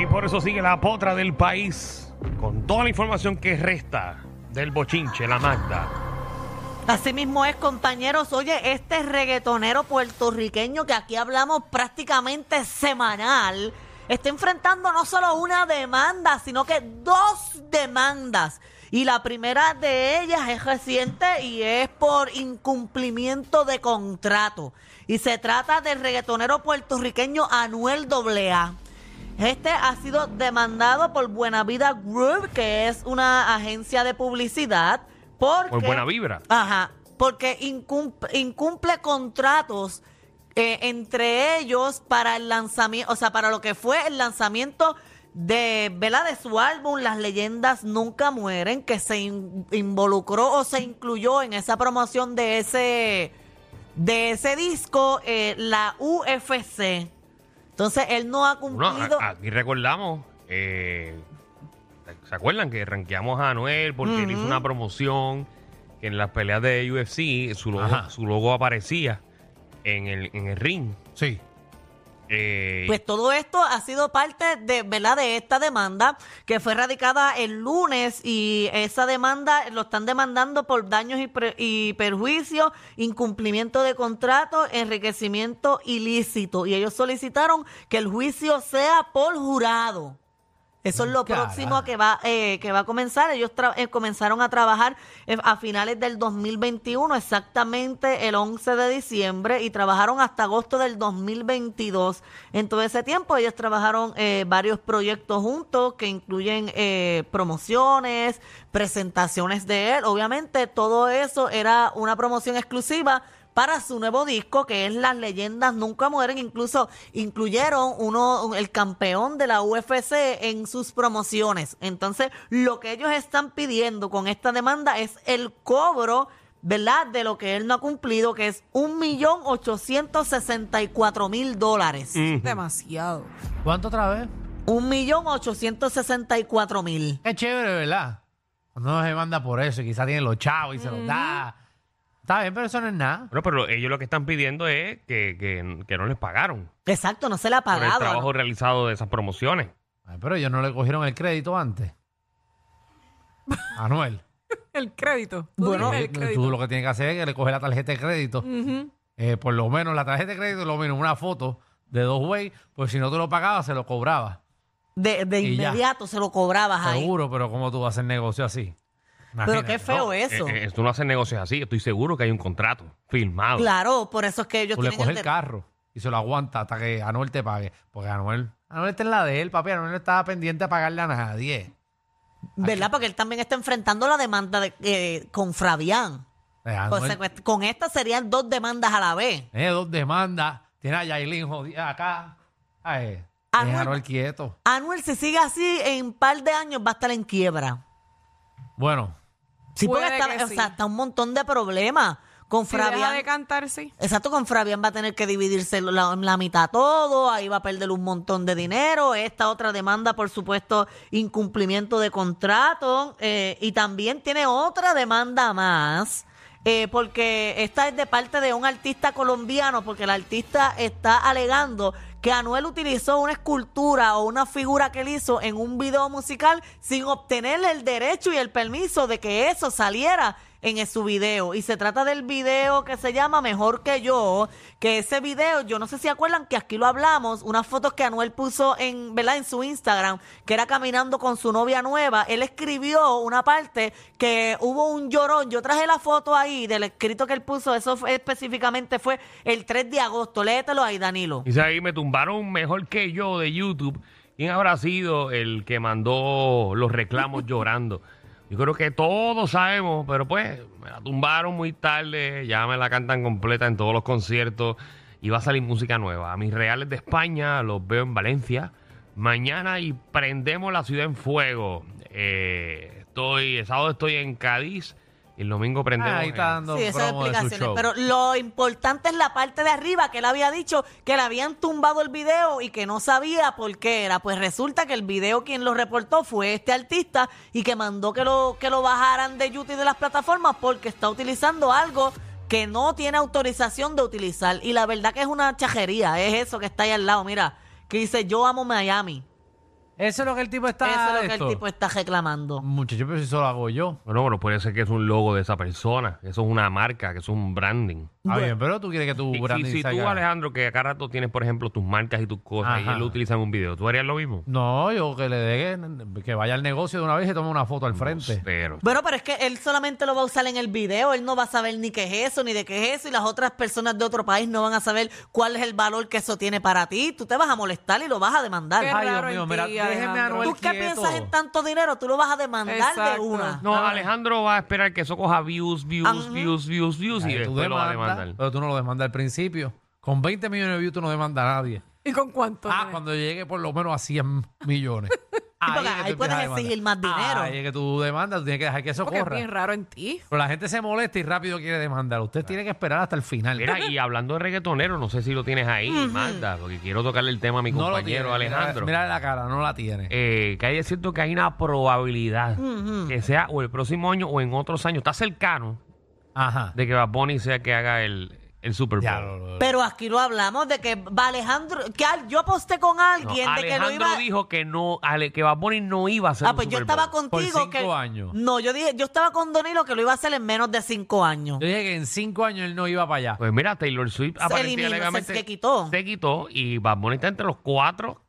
Y por eso sigue la potra del país con toda la información que resta del bochinche, la Magda. Así mismo es, compañeros. Oye, este reggaetonero puertorriqueño que aquí hablamos prácticamente semanal, está enfrentando no solo una demanda, sino que dos demandas. Y la primera de ellas es reciente y es por incumplimiento de contrato. Y se trata del reggaetonero puertorriqueño Anuel AA. Este ha sido demandado por Buena Vida Group, que es una agencia de publicidad. Porque, Por buena vibra. Ajá, porque incumple, incumple contratos eh, entre ellos para el lanzamiento, o sea, para lo que fue el lanzamiento de, ¿verdad? de su álbum Las leyendas nunca mueren, que se in- involucró o se incluyó en esa promoción de ese, de ese disco, eh, la UFC. Entonces, él no ha cumplido... aquí recordamos, eh, ¿se acuerdan que ranqueamos a Anuel porque él hizo una promoción que en las peleas de UFC su logo, Ajá. su logo aparecía en el, en el ring? Sí. Pues todo esto ha sido parte de, ¿verdad? de esta demanda que fue radicada el lunes y esa demanda lo están demandando por daños y, y perjuicios, incumplimiento de contrato, enriquecimiento ilícito y ellos solicitaron que el juicio sea por jurado. Eso es lo Carajo. próximo que va eh, que va a comenzar. Ellos tra- eh, comenzaron a trabajar eh, a finales del 2021, exactamente el 11 de diciembre, y trabajaron hasta agosto del 2022. En todo ese tiempo ellos trabajaron eh, varios proyectos juntos que incluyen eh, promociones, presentaciones de él. Obviamente todo eso era una promoción exclusiva para su nuevo disco que es Las leyendas nunca mueren. Incluso incluyeron uno, un- el campeón de la UFC en sus promociones. Entonces, lo que ellos están pidiendo con esta demanda es el cobro, ¿verdad? De lo que él no ha cumplido, que es un millón ochocientos sesenta y cuatro mil dólares. Demasiado. ¿Cuánto otra vez? Un millón ochocientos sesenta y cuatro mil. Es chévere, ¿verdad? Cuando uno se manda por eso y quizás tiene los chavos y se los da. Está bien, pero eso no es nada. bueno, pero ellos lo que están pidiendo es que, que- que no les pagaron Exacto, no se le ha por el pagado. trabajo ¿no? realizado de esas promociones. Ay, pero ellos no le cogieron el crédito antes. Anuel. El crédito. Tú Bueno, dime el Eh, crédito. tú lo que tienes que hacer es que le coges la tarjeta de crédito. Eh, por lo menos la tarjeta de crédito, lo menos una foto de dos way, pues si no te lo pagabas, se lo cobrabas. De, de Y ya. inmediato se lo cobrabas ahí. Seguro, pero ¿cómo tú vas a hacer negocio así? Pero qué feo No, eso. eh, eh, tú no haces negocios así. Estoy seguro que hay un contrato firmado. Claro, por eso es que ellos Tú le tienen coges el de- carro y se lo aguanta hasta que Anuel te pague. Porque Anuel, Anuel está en la de él, papi. Anuel no estaba pendiente a pagarle a nadie. ¿Verdad? Porque él también está enfrentando la demanda de, eh, con Fabián. Eh, Anuel con esta serían dos demandas a la vez. tiene dos demandas. Tiene a Yailin jodida acá. Ay, Anuel- deja a Anuel quieto. Anuel, si sigue así, en un par de años va a estar en quiebra. Bueno, Sí, porque Puede está, que o sea, sí. está un montón de problemas. Con Si deja Fabián. de cantar, sí. Exacto, con Fabián va a tener que dividirse la, la mitad todo, ahí va a perder un montón de dinero. Esta otra demanda, por supuesto, incumplimiento de contrato. eh, y también tiene otra demanda más, eh, porque esta es de parte de un artista colombiano, porque el artista está alegando que Anuel utilizó una escultura o una figura que él hizo en un video musical sin obtener el derecho y el permiso de que eso saliera en su video. Y se trata del video que se llama Mejor que yo, que ese video, yo no sé si acuerdan que aquí lo hablamos, unas fotos que Anuel puso en, ¿verdad? en su Instagram, que era caminando con su novia nueva. Él escribió una parte que hubo un llorón. Yo traje la foto ahí del escrito que él puso, eso fue- específicamente fue el 3 de agosto. Léetelo ahí, Danilo. Dice ahí, me tumbaron mejor que yo de YouTube. ¿Quién habrá sido el que mandó los reclamos llorando? Yo creo que todos sabemos, pero pues me la tumbaron muy tarde, ya me la cantan completa en todos los conciertos y va a salir música nueva. A mis reales de España los veo en Valencia mañana y prendemos la ciudad en fuego. Eh, estoy, sábado estoy en Cádiz el domingo prendemos. ahí está dando Sí, esas promo de su explicaciones. show. Pero lo importante es la parte de arriba que él había dicho que le habían tumbado el video y que no sabía por qué era. Pues resulta que el video quien lo reportó fue este artista y que mandó que lo, que lo bajaran de YouTube y de las plataformas porque está utilizando algo que no tiene autorización de utilizar. Y la verdad que es una chajería, es eso que está ahí al lado, mira, que dice yo amo Miami. Eso es lo que el tipo está. Eso es lo que esto. el tipo está reclamando. Muchacho, pero si eso lo hago yo. Bueno, bueno, puede ser que es un logo de esa persona, que eso es una marca, que eso es un branding. Bueno. bien, pero tú quieres que tu Y, branding si, si tú, Alejandro, que acá rato tienes, por ejemplo, tus marcas y tus cosas, y él lo utiliza en un video, ¿tú harías lo mismo? No, yo que le dé que, vaya al negocio de una vez y tome una foto al frente. Pero, Bueno, pero es que él solamente lo va a usar en el video, él no va a saber ni qué es eso, ni de qué es eso, y las otras personas de otro país no van a saber cuál es el valor que eso tiene para ti. Tú te vas a molestar y lo vas a demandar. Qué Ay, Dios raro mío, en mira, déjeme a Alejandro. Anuel ¿Tú qué quieto. piensas en tanto dinero? Tú lo vas a demandar de Exacto. una. no, Alejandro va a esperar que eso coja views, views, Ajá. views, views, views, y tú después lo va a demandas, demandar. pero tú no lo demandas al principio. Con 20 millones de views tú no demandas a nadie. ¿Y con cuánto? Ah, cuando llegue por lo menos a 100 millones. porque ahí puedes exigir más dinero. Ahí es que tú demandas, tú tienes que dejar que eso Porque es bien raro en ti. Pero la gente se molesta y rápido quiere demandar. Usted tiene que esperar hasta el final. Mira, y hablando de reggaetonero, no sé si lo tienes ahí, Magda, porque quiero tocarle el tema a mi no lo compañero tiene. Alejandro. Mira, mira la cara, no la tiene. eh, que hay es cierto que hay una probabilidad que sea o el próximo año o en otros años, está cercano Ajá. de que Bad Bunny sea que haga el, el Super Bowl. Ya, lo- lo- Pero aquí lo hablamos de que va Alejandro, que al- yo aposté con No, alguien de que lo Alejandro iba dijo que no, Ale- que Bad Bunny no iba a hacer Ah, un pues yo Super estaba Bowl. contigo Por que cinco años. No, yo dije, yo estaba con Donilo que lo iba a hacer en menos de cinco años. Yo dije que en cinco años él no iba para allá. Pues mira, Taylor Swift Se aparentemente eliminó, se- quitó. se quitó y Bad Bunny está entre los cuatro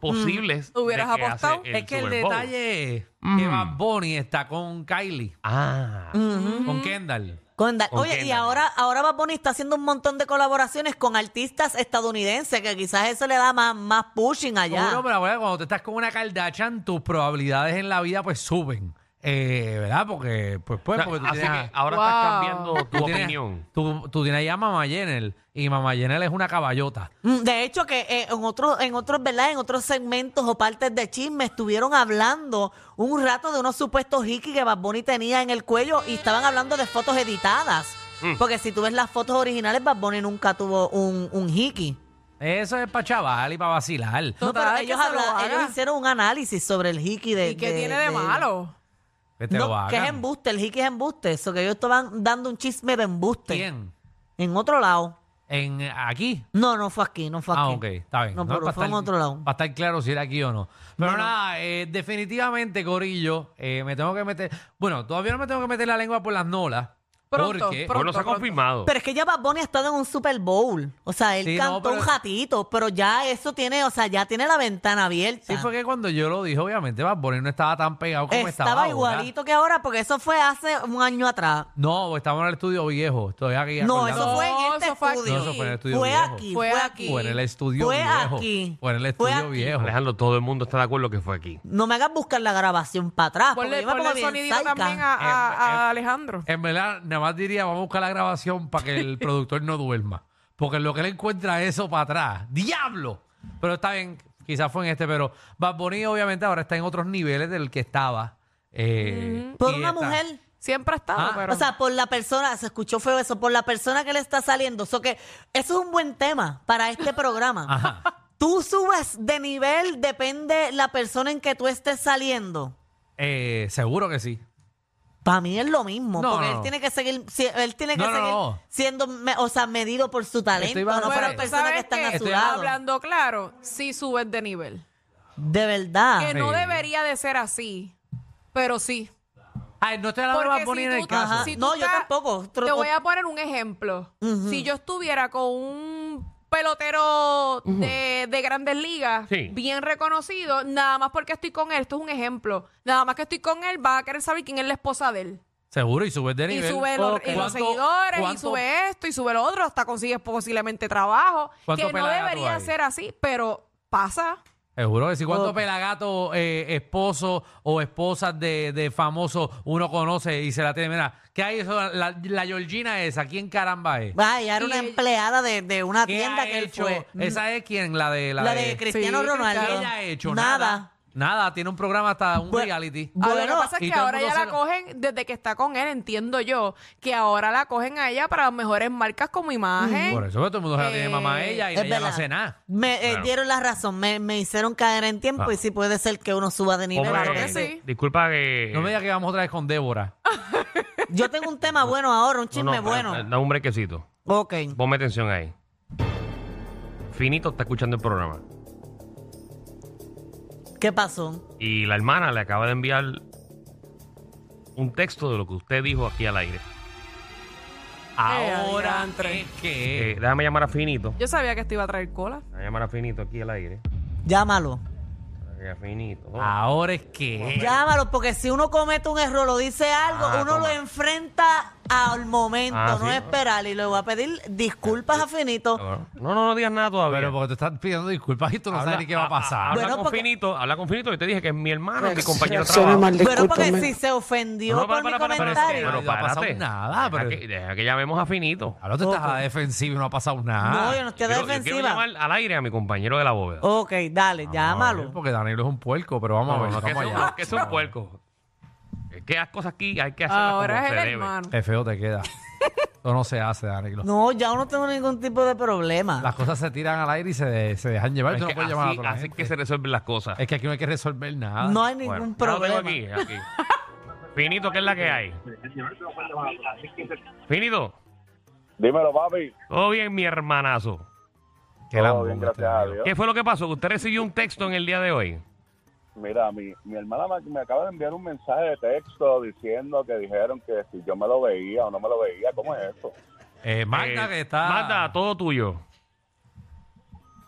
posibles. de ¿Hubieras que hace apostado? es que el Super Bowl. detalle es Mm. que Bad Bunny está con Kylie, Ah, con Kendall. Con Da- Con Oye, y Kendall. ahora, ahora Bad Bunny está haciendo un montón de colaboraciones con artistas estadounidenses, que quizás eso le da más, más pushing allá. Seguro, pero abuela, cuando tú estás con una Kardashian, tus probabilidades en la vida pues suben. Eh, ¿Verdad? Porque, pues, pues, O sea, porque tú así tienes, que a- ahora Wow. estás cambiando tu tú tienes- opinión. Tú, tú tienes ahí a Mama Jenner y Mama Jenner es una caballota. Mm, De hecho, que eh, en otros, en otros, ¿verdad? En otros segmentos o partes de chisme estuvieron hablando un rato de unos supuestos hikis que Bad Bunny tenía en el cuello y estaban hablando de fotos editadas. Mm. Porque si tú ves las fotos originales, Bad Bunny nunca tuvo un, un hiki. Eso es para chaval y para vacilar. No, Total, pero que ellos, se lo habla- haga. ellos hicieron un análisis sobre el hiki de... ¿Y qué tiene de malo? Que es embuste, el hiki es embuste. Eso que ellos estaban dando un chisme de embuste. ¿Quién? En otro lado. En, ¿Aquí? No, no fue aquí, no fue aquí. Ah, ok, está bien. No, pero fue en otro lado. Para estar claro si era aquí o no. Pero no. nada, eh, definitivamente, Corillo, eh, me tengo que meter. Bueno, todavía no me tengo que meter la lengua por las nolas. Pronto, porque. pronto. Bueno, se ha confirmado. Pero es que ya Bad Bunny ha estado en un Super Bowl. O sea, él Sí, no, cantó pero- un ratito, pero ya eso tiene, o sea, ya tiene la ventana abierta. Sí, fue que cuando yo lo dije, obviamente, Bad Bunny no estaba tan pegado como estaba. Estaba ahora. igualito que ahora, porque eso fue hace un año atrás. No, estamos en el estudio viejo. Estoy aquí. No, acordando. eso fue en No, este eso fue estudio. No, eso fue en el estudio Fue viejo. aquí, Fue fue aquí. aquí. Fue en el estudio Fue viejo. aquí. Fue en el Fue estudio aquí. viejo. Alejandro, todo el mundo está de acuerdo que fue aquí. No me hagas buscar la grabación para atrás. porque Ponle, yo me pongo ponle bien sonidito también a, a- a Alejandro. En verdad, nada más diría, vamos a buscar la grabación para que el productor no duerma. Porque en lo que él encuentra eso para atrás. ¡Diablo! Pero está bien, quizás fue en este, pero Bad Bunny obviamente ahora está en otros niveles del que estaba. eh, Por y una está- mujer. Siempre ha estado, Ah, pero... O sea, por la persona, se escuchó feo eso, por la persona que le está saliendo. So que eso es un buen tema para este programa. Ajá. Tú subes de nivel, depende la persona en que tú estés saliendo. Eh, seguro que sí. Para mí es lo mismo, No, porque no, él no. tiene que seguir, si- él tiene que No, no, seguir no. siendo, me- o sea, medido por su talento, Estoy no por Pero las tú personas que sabes están a que su estoy lado. Hablando claro, sí subes de nivel. De verdad. Que no Sí. debería de ser así, pero sí. Ay, no de Porque Bad Bunny si en el tú- caso. Ajá. si tú No, yo estás- tampoco. Te voy a poner un ejemplo. Si yo estuviera con un pelotero de, de grandes ligas, Sí. bien reconocido, nada más porque estoy con él, esto es un ejemplo, nada más que estoy con él, va a querer saber quién es la esposa de él. Seguro, y subes de Y nivel. sube los, y los ¿Cuánto- seguidores, y cuánto- sube esto, y sube lo otro, hasta consigues posiblemente trabajo. ¿Cuánto Que no debería hay? ser así, pero pasa. Seguro que sí. ¿Cuántos Oh. pelagatos, eh, esposos o esposas de, de famosos uno conoce y se la tiene? Mira, ¿qué hay eso? La, la Georgina esa, ¿quién caramba es? Ay, era una empleada de, de una ¿Qué tienda ha que él hecho? fue. ¿Esa es quién? La de... La, La de Cristiano Sí, Ronaldo. Cristiano. Ella ha hecho Nada. Nada. Tiene un programa hasta un reality. Ah, lo que Bueno, pasa es que ahora ya la cogen, desde que está con él, entiendo yo, que ahora la cogen a ella para las mejores marcas como imagen. Por eso que todo el mundo se la tiene Eh, mamá a ella y Es ella no verdad. hace nada. Me eh, dieron la razón, me, me hicieron caer en tiempo Ah. y sí puede ser que uno suba de nivel. Hombre, claro que sí. Disculpa que... No me digas que vamos otra vez con Débora. Yo tengo un tema bueno ahora, un No, chisme no, bueno. Da un brequecito. Ok. Ponme atención ahí. Finito está escuchando el programa. ¿Qué pasó? Y la hermana le acaba de enviar un texto de lo que usted dijo aquí al aire. Ahora adiantre. es que... Eh, déjame llamar a Finito. Yo sabía que esto iba a traer cola. Déjame llamar a Finito aquí al aire. Llámalo. A Finito. Ahora es que... Llámalo, porque si uno comete un error o dice algo, Ah, uno toma. lo enfrenta al momento, Ah, no sí. esperar. Y le voy a pedir disculpas a Finito. No, no, no digas nada todavía. Pero porque te estás pidiendo disculpas y tú no sabes ni qué va a pasar. Habla Bueno, con porque- Finito, habla con Finito. Yo te dije que es mi hermano, mi compañero de trabajo. mal, Bueno, porque discúlpame. si se ofendió No, por para, para, mi para, para, comentario. pero No ha pasado párate. nada, pero- Deja que, deja que llamemos a Finito. Ahora tú estás a la defensiva y no ha pasado nada. no, yo no estoy a Yo, yo quiero defensiva. llamar al aire a mi compañero de la bóveda. Ok, dale, llámalo. Porque Danilo es un puerco, pero vamos a No, ver, no, que vamos es un- allá. que es un puerco. Es que las cosas aquí hay que hacerlas Ahora como es se el debe. hermano. Qué feo te queda. Eso no se hace, Danilo. No, ya no tengo ningún tipo de problema. Las cosas se tiran al aire y se, se dejan llevar. Es Tú no que puedes llamar a así, toda la así gente. que se resuelven las cosas. Es que aquí no hay que resolver nada. No hay ningún Bueno, ya lo tengo problema. aquí, aquí. Finito, ¿qué es la que hay? Finito, Dímelo, papi. todo bien, mi hermanazo. Qué Todo lambón bien, este gracias a Danilo. Dios. ¿Qué fue lo que pasó? Que usted recibió un texto en el día de hoy. Mira, mi, mi hermana me, me acaba de enviar un mensaje de texto diciendo que dijeron que si yo me lo veía o no me lo veía. ¿Cómo es eso? Eh, Magda Eh, que está... Magda, todo tuyo.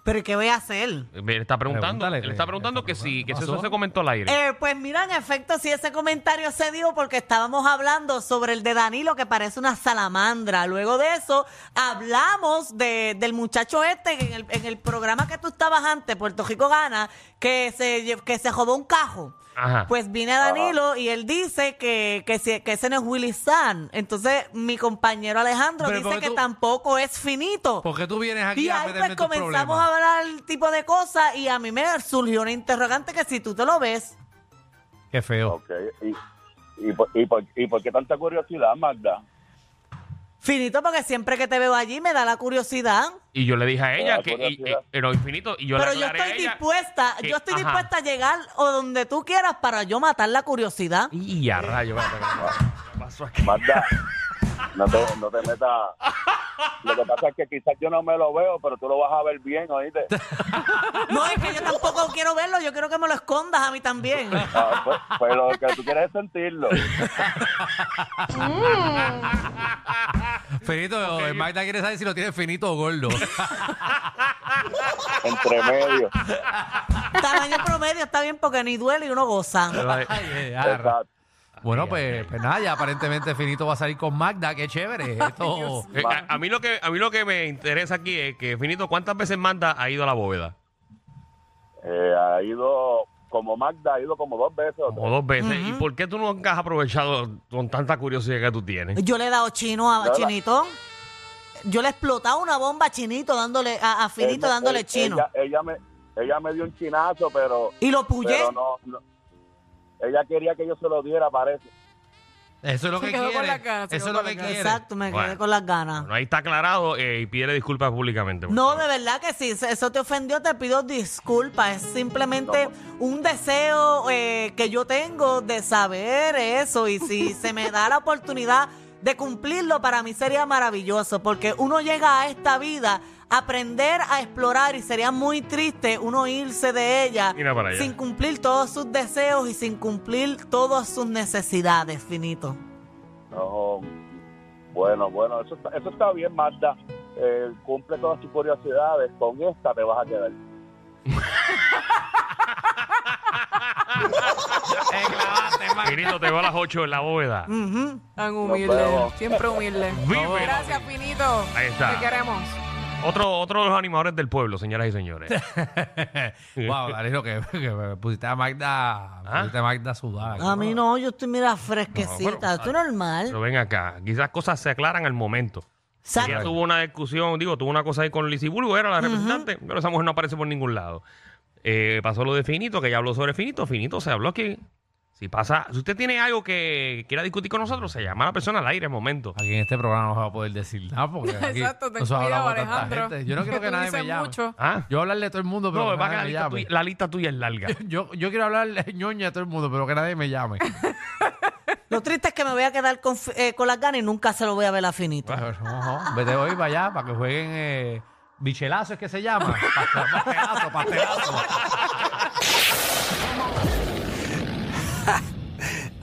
Pero ¿y ¿qué voy a hacer? Me está preguntando. Pregúntale, Él está ¿qué- preguntando qué que si, que si pasó? eso se comentó al aire. Eh, pues mira, en efecto, sí, ese comentario se dio porque estábamos hablando sobre el de Danilo que parece una salamandra. Luego de eso, hablamos de, del muchacho este en el, en el programa que tú estabas antes, Puerto Rico Gana, que se, lle- que se jodó un cajo. Ajá. Pues viene Danilo y él dice que, que, si- que ese no es Willy San. Entonces, mi compañero Alejandro Pero dice que tú- tampoco es finito. ¿Por qué tú vienes aquí Y a ahí meterme pues tus comenzamos problemas? a el tipo de cosas y a mí me surgió una interrogante que si tú te lo ves, Qué feo. Ok. ¿Y, y, por, y, por, ¿Y por qué tanta curiosidad, Magda? finito porque siempre que te veo allí me da la curiosidad. Y yo le dije a ella que. Y, y- pero infinito. Y yo Pero le yo a estoy ella dispuesta, que- yo estoy ajá. dispuesta a llegar o donde tú quieras para yo matar la curiosidad. Y a rayo. ¿qué pasó aquí? Magda, no te, no te metas. Lo que pasa es que quizás yo no me lo veo, pero tú lo vas a ver bien, ¿oíste? No, es que yo tampoco quiero verlo, yo quiero que me lo escondas a mí también. Ah, pues, pues lo que tú quieres es sentirlo. Finito, eh, Magda quiere saber si lo tiene finito o gordo. Entre medio. Tamaño promedio está bien porque ni duele y uno goza. Exacto. Bueno, pues, pues nada, ya aparentemente Finito va a salir con Magda, qué chévere. Esto, Eh, a, a mí lo que, a mí lo que me interesa aquí es que, Finito, ¿cuántas veces Magda ha ido a la bóveda? Eh, ha ido, como Magda, ha ido como dos veces. o Como tres. dos veces. ¿Y por qué tú nunca has aprovechado con tanta curiosidad que tú tienes? Yo le he dado chino a Chinito. Yo le he explotado una bomba a Chinito dándole, a, a Finito Él- dándole él- chino. Ella, ella me, ella me dio un chinazo, pero, y lo puyé. pero no, no. Ella quería que yo se lo diera, parece. eso es lo Se que quedó con quiere. la cara, se Eso es quedó lo con que la cara. quiere. Exacto, me Bueno. quedé con las ganas. Bueno, ahí está aclarado eh, y pide disculpas públicamente. por No, favor. de verdad que sí. Si Eso te ofendió, te pido disculpas. Es simplemente un deseo eh, que yo tengo de saber eso. Y si se me da la oportunidad de cumplirlo, para mí sería maravilloso. Porque uno llega a esta vida aprender a explorar y sería muy triste uno irse de ella Mira para allá. sin cumplir todos sus deseos y sin cumplir todas sus necesidades, finito. No, bueno, bueno, eso está, eso está bien, Magda. Eh, cumple todas tus curiosidades. Con esta te vas a quedar. Finito, te veo a las 8 en la bóveda. Ujú. Tan vemos. humilde, siempre humilde. Vive. Gracias, Finito. Ahí está. Te queremos. Otro, otro de los animadores del pueblo, señoras y señores. wow, Danilo, que, que me pusiste a Magda, ¿Ah? pusiste a Magda a sudar. A mí no, yo estoy, mira, No, fresquecita. Esto es normal. Pero ven acá, quizás cosas se aclaran al momento. Exacto. Ella tuvo una discusión, digo, tuvo una cosa ahí con Lizzie Bulbo, era la representante, pero esa mujer no aparece por ningún lado. Eh, pasó lo de Finito, que ya habló sobre Finito. Finito se habló aquí. Si pasa, si usted tiene algo que quiera discutir con nosotros, se llama a la persona al aire en momento. Aquí en este programa no se va a poder decir nada porque aquí Exacto, no se va a tanta Alejandro. gente. Yo no quiero que nadie me llame. mucho. ¿Ah? Yo hablarle a todo el mundo, pero No, que va que la nadie me lista, llame. tuya, la lista tuya es larga. Yo, yo quiero hablarle ñoña a todo el mundo, pero que nadie me llame. Lo triste es que me voy a quedar con, eh, con las ganas y nunca se lo voy a ver a finito. Bueno, ojo, Vete hoy para allá para que jueguen eh, bichelazo, es que se llama. Pastelazo, pastelazo.